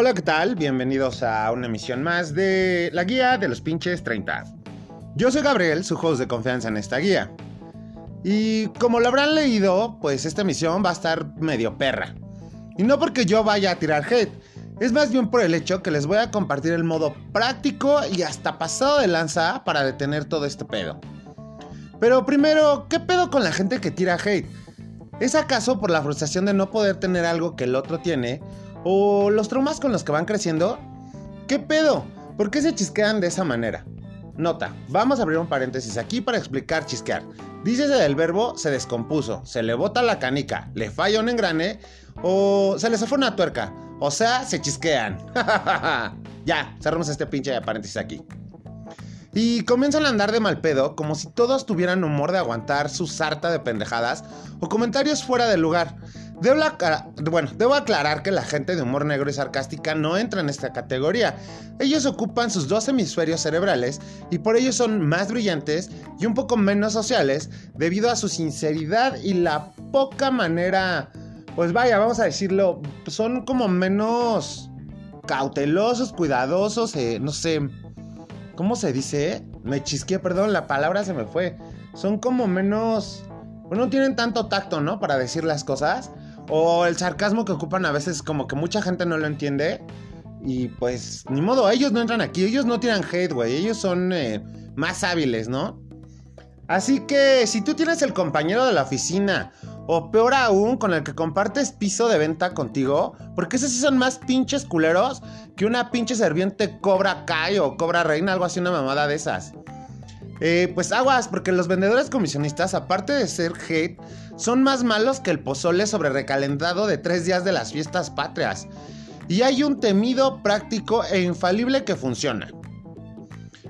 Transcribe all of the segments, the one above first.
Hola, ¿qué tal? Bienvenidos a una emisión más de la guía de los pinches 30. Yo soy Gabriel, su host de confianza en esta guía. Y como lo habrán leído, pues esta emisión va a estar medio perra. Y no porque yo vaya a tirar hate, es más bien por el hecho que les voy a compartir el modo práctico y hasta pasado de lanza para detener todo este pedo. Pero primero, ¿qué pedo con la gente que tira hate? ¿Es acaso por la frustración de no poder tener algo que el otro tiene? ¿O los traumas con los que van creciendo? ¿Qué pedo? ¿Por qué se chisquean de esa manera? Nota, vamos a abrir un paréntesis aquí para explicar chisquear. Dícese del verbo se descompuso, se le bota la canica, le falla un engrane o se le zafó una tuerca. O sea, se chisquean. ya, cerramos este pinche paréntesis aquí. Y comienzan a andar de mal pedo, como si todos tuvieran humor de aguantar su sarta de pendejadas o comentarios fuera de lugar. Debo, bueno, debo aclarar que la gente de humor negro y sarcástica no entra en esta categoría. Ellos ocupan sus dos hemisferios cerebrales y por ello son más brillantes y un poco menos sociales debido a su sinceridad y la poca manera, pues vaya, vamos a decirlo, son como menos cautelosos, cuidadosos, eh, no sé, ¿cómo se dice? Me chisqué, perdón, la palabra se me fue. Son como menos... Bueno, no tienen tanto tacto, ¿no? Para decir las cosas. O el sarcasmo que ocupan a veces como que mucha gente no lo entiende. Y pues, ni modo, ellos no entran aquí, ellos no tiran hate, güey. Ellos son eh, más hábiles, ¿no? Así que si tú tienes el compañero de la oficina, o peor aún, con el que compartes piso de venta contigo, porque esos sí son más pinches culeros que una pinche serviente cobra Kai o cobra reina, algo así, una mamada de esas. Eh, pues aguas, porque los vendedores comisionistas, aparte de ser hate, son más malos que el pozole sobre recalentado de tres días de las fiestas patrias. Y hay un temido, práctico e infalible que funciona.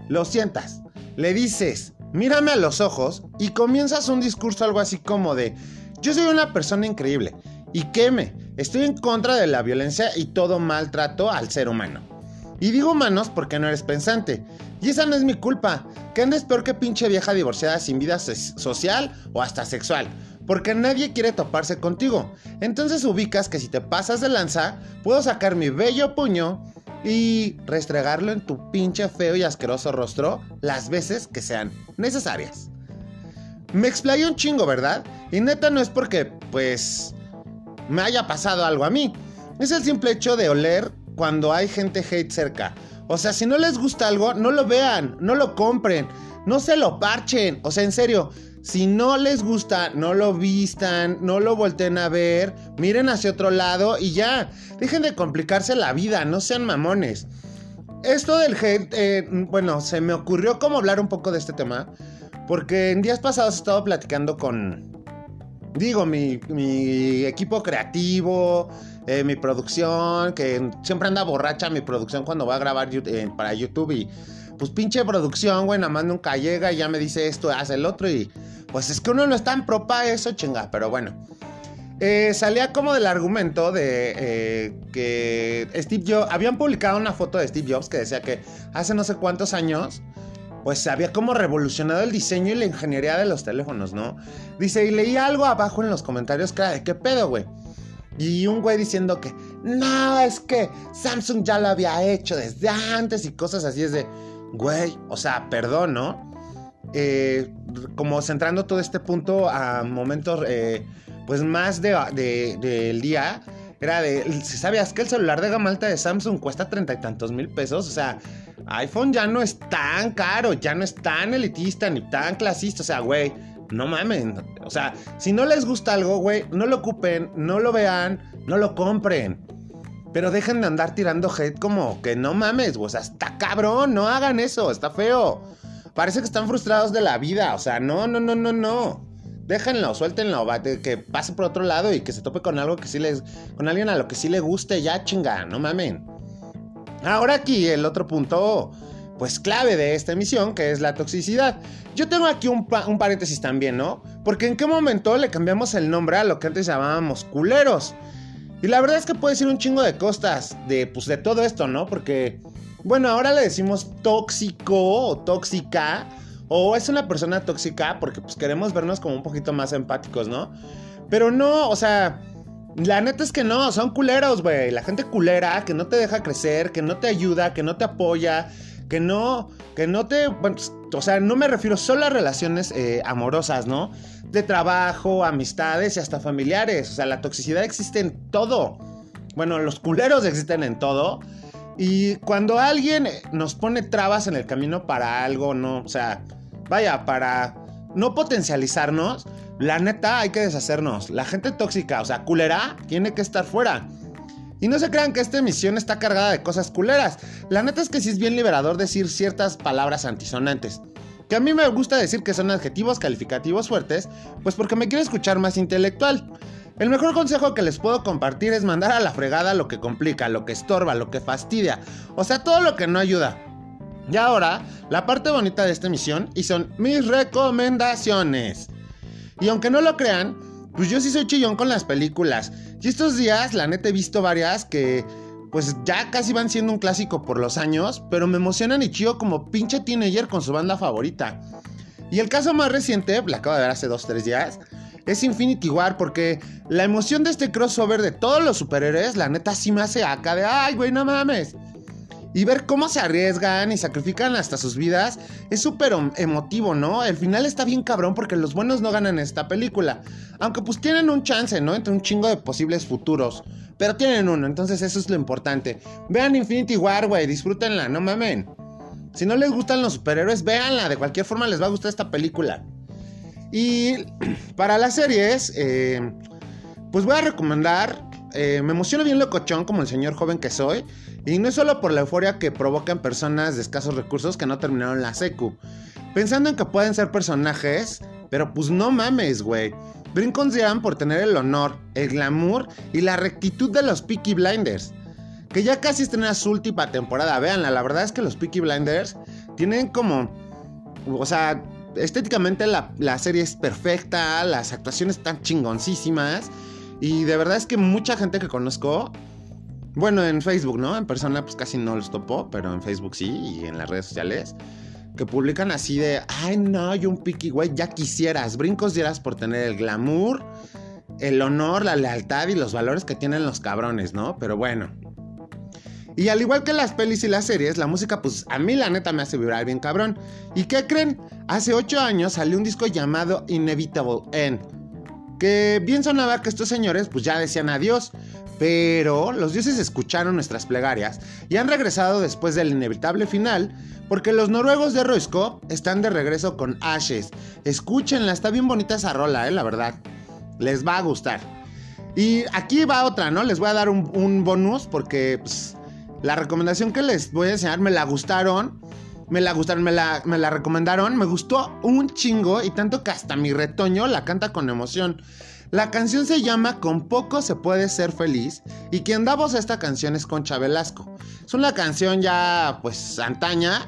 Lo sientas, le dices, mírame a los ojos y comienzas un discurso algo así como de, yo soy una persona increíble y queme, estoy en contra de la violencia y todo maltrato al ser humano. Y digo humanos porque no eres pensante. Y esa no es mi culpa. Que andes peor que pinche vieja divorciada sin vida social o hasta sexual. Porque nadie quiere toparse contigo. Entonces ubicas que si te pasas de lanza, puedo sacar mi bello puño y restregarlo en tu pinche feo y asqueroso rostro las veces que sean necesarias. Me explayo un chingo, ¿verdad? Y neta no es porque, pues, me haya pasado algo a mí. Es el simple hecho de oler cuando hay gente hate cerca. O sea, si no les gusta algo, no lo vean, no lo compren, no se lo parchen. O sea, en serio, si no les gusta, no lo vistan, no lo volteen a ver, miren hacia otro lado y ya. Dejen de complicarse la vida, no sean mamones. Esto del hate, eh, bueno, se me ocurrió como hablar un poco de este tema, porque en días pasados he estado platicando con, digo, mi, equipo creativo, eh, mi producción, que siempre anda borracha mi producción cuando va a grabar eh, para YouTube y pues pinche producción, güey, nada más nunca llega y ya me dice esto, hace el otro y pues es que uno no está en propa eso, chinga, pero bueno. Eh, salía como del argumento de que Steve Jobs, habían publicado una foto de Steve Jobs que decía que hace no sé cuántos años, pues había como revolucionado el diseño y la ingeniería de los teléfonos, ¿no? Dice, y leí algo abajo en los comentarios que era de qué pedo, güey. Y un güey diciendo que, no, es que Samsung ya lo había hecho desde antes y cosas así. Es de, güey, o sea, perdón, ¿no? Eh, como centrando todo este punto a momentos, eh, pues más del de, día, era de, ¿sabías que el celular de gama alta de Samsung cuesta treinta y tantos mil pesos? O sea, iPhone ya no es tan caro, ya no es tan elitista ni tan clasista. O sea, güey, no mamen. O sea, si no les gusta algo, güey, no lo ocupen, no lo vean, no lo compren. Pero dejen de andar tirando hate como que no mames, o sea, está cabrón, no hagan eso, está feo. Parece que están frustrados de la vida, o sea, no, no, no, no, no. Déjenlo, suéltenlo, que pase por otro lado y que se tope con algo que sí les. con alguien a lo que sí le guste, ya chinga, no mamen. Ahora aquí el otro punto pues clave de esta emisión, que es la toxicidad. Yo tengo aquí un, paréntesis también, ¿no? Porque en qué momento le cambiamos el nombre a lo que antes llamábamos culeros. Y la verdad es que puede ser un chingo de costas de, pues, de todo esto, ¿no? Porque, bueno, ahora le decimos tóxico o tóxica. O es una persona tóxica porque pues queremos vernos como un poquito más empáticos, ¿no? Pero no, o sea, La neta es que no, son culeros, güey. La gente culera que no te deja crecer, que no te ayuda, que no te apoya, que no, que no te, pues, o sea, no me refiero solo a relaciones eh, amorosas, ¿no? De trabajo, amistades y hasta familiares. O sea, la toxicidad existe en todo. Bueno, los culeros existen en todo. Y cuando alguien nos pone trabas en el camino para algo, ¿no? O sea, vaya, para no potencializarnos, la neta hay que deshacernos. La gente tóxica, o sea, culera, tiene que estar fuera. Y no se crean que esta emisión está cargada de cosas culeras. La neta es que sí es bien liberador decir ciertas palabras antisonantes. Que a mí me gusta decir que son adjetivos calificativos fuertes, pues porque me quiero escuchar más intelectual. El mejor consejo que les puedo compartir es mandar a la fregada lo que complica, lo que estorba, lo que fastidia, o sea, todo lo que no ayuda. Y ahora, la parte bonita de esta emisión y son mis recomendaciones. Y aunque no lo crean, pues yo sí soy chillón con las películas. Y estos días, la neta, he visto varias que, pues ya casi van siendo un clásico por los años, pero me emocionan y chillo como pinche teenager con su banda favorita. Y el caso más reciente, la acabo de ver hace 2-3 días, es Infinity War porque la emoción de este crossover de todos los superhéroes, la neta sí me hace acá de, ay, güey, no mames y ver cómo se arriesgan y sacrifican hasta sus vidas es súper emotivo, ¿no? El final está bien cabrón porque los buenos no ganan esta película. Aunque pues tienen un chance, ¿no? Entre un chingo de posibles futuros. Pero tienen uno, entonces eso es lo importante. Vean Infinity War, güey, disfrútenla, no mamen. Si no les gustan los superhéroes, véanla, de cualquier forma les va a gustar esta película. Y para las series, eh, pues voy a recomendar eh, me emociona bien locochón como el señor joven que soy. Y no es solo por la euforia que provocan personas de escasos recursos que no terminaron la secu. Pensando en que pueden ser personajes, pero pues no mames, güey. Brincons dirán por tener el honor, el glamour y la rectitud de los Peaky Blinders. Que ya casi estrenan su última temporada. Veanla, la verdad es que los Peaky Blinders tienen como. O sea, estéticamente la, la serie es perfecta, las actuaciones están chingoncísimas. Y de verdad es que mucha gente que conozco, bueno, en Facebook, ¿no? En persona pues casi no los topo, pero en Facebook sí y en las redes sociales, que publican así de, ay no, yo un piqui, güey, ya quisieras, brincos dieras por tener el glamour, el honor, la lealtad y los valores que tienen los cabrones, ¿no? Pero bueno. Y al igual que las pelis y las series, la música, pues a mí la neta me hace vibrar bien cabrón. ¿Y qué creen? Hace 8 años salió un disco llamado Inevitable End que bien sonaba que estos señores pues ya decían adiós, pero los dioses escucharon nuestras plegarias y han regresado después del inevitable final, porque los noruegos de Roisko están de regreso con Ashes. Escúchenla, está bien bonita esa rola, eh, la verdad. Les va a gustar. Y aquí va otra, ¿no? Les voy a dar un, bonus porque pues, la recomendación que les voy a enseñar me la gustaron me la gustaron, me la, me la recomendaron, me gustó un chingo y tanto que hasta mi retoño la canta con emoción. La canción se llama Con poco se puede ser feliz y quien da voz a esta canción es Concha Velasco. Es una canción ya pues antaña,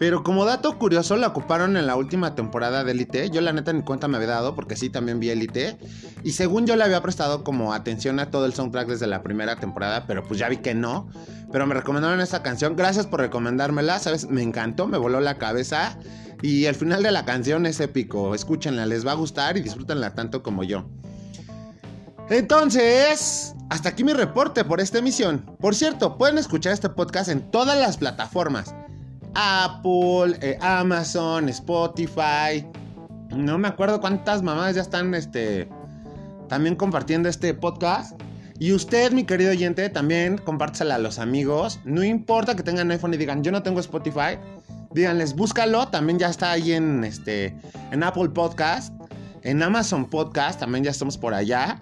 pero como dato curioso la ocuparon en la última temporada de Elite. Yo la neta ni cuenta me había dado porque sí también vi Elite. Y según yo le había prestado como atención a todo el soundtrack desde la primera temporada, pero pues ya vi que no. Pero me recomendaron esta canción. Gracias por recomendármela, ¿sabes? Me encantó, me voló la cabeza. Y el final de la canción es épico. Escúchenla, les va a gustar y disfrútenla tanto como yo. Entonces, hasta aquí mi reporte por esta emisión. Por cierto, pueden escuchar este podcast en todas las plataformas. Apple, eh, Amazon, Spotify. No me acuerdo cuántas mamás ya están este, también compartiendo este podcast. Y usted, mi querido oyente, también compártesela a los amigos. No importa que tengan iPhone y digan, yo no tengo Spotify. Díganles, búscalo. También ya está ahí en, este, en Apple Podcast. En Amazon Podcast también ya estamos por allá.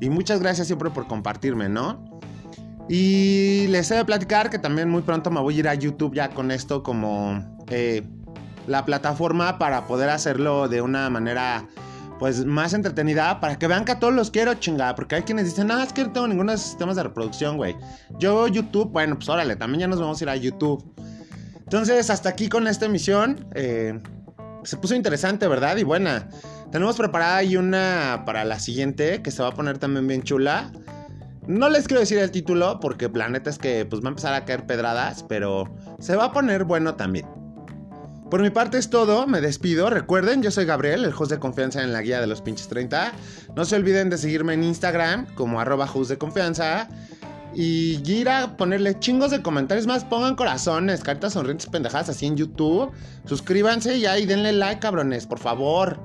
Y muchas gracias siempre por compartirme, ¿no? Y les he de platicar que también muy pronto me voy a ir a YouTube ya con esto como eh, la plataforma para poder hacerlo de una manera pues más entretenida para que vean que a todos los quiero chingada. Porque hay quienes dicen, no, es que no tengo ninguno de sistemas de reproducción, güey. Yo YouTube, bueno, pues órale, también ya nos vamos a ir a YouTube. Entonces, hasta aquí con esta emisión. Eh, se puso interesante, ¿verdad? Y buena. Tenemos preparada ahí una para la siguiente que se va a poner también bien chula. No les quiero decir el título porque planeta es que pues va a empezar a caer pedradas, pero se va a poner bueno también. Por mi parte es todo, me despido. Recuerden, yo soy Gabriel, el host de confianza en la guía de los pinches 30. No se olviden de seguirme en Instagram como arroba host. Y ir a ponerle chingos de comentarios más. Pongan corazones, cartas sonrientes pendejadas así en YouTube. Suscríbanse y ahí denle like, cabrones, por favor.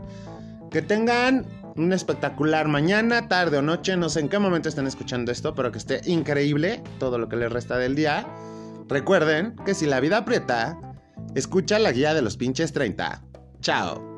Que tengan un espectacular mañana, tarde o noche. No sé en qué momento estén escuchando esto, pero que esté increíble todo lo que les resta del día. Recuerden que si la vida aprieta, escucha la guía de los pinches 30. Chao.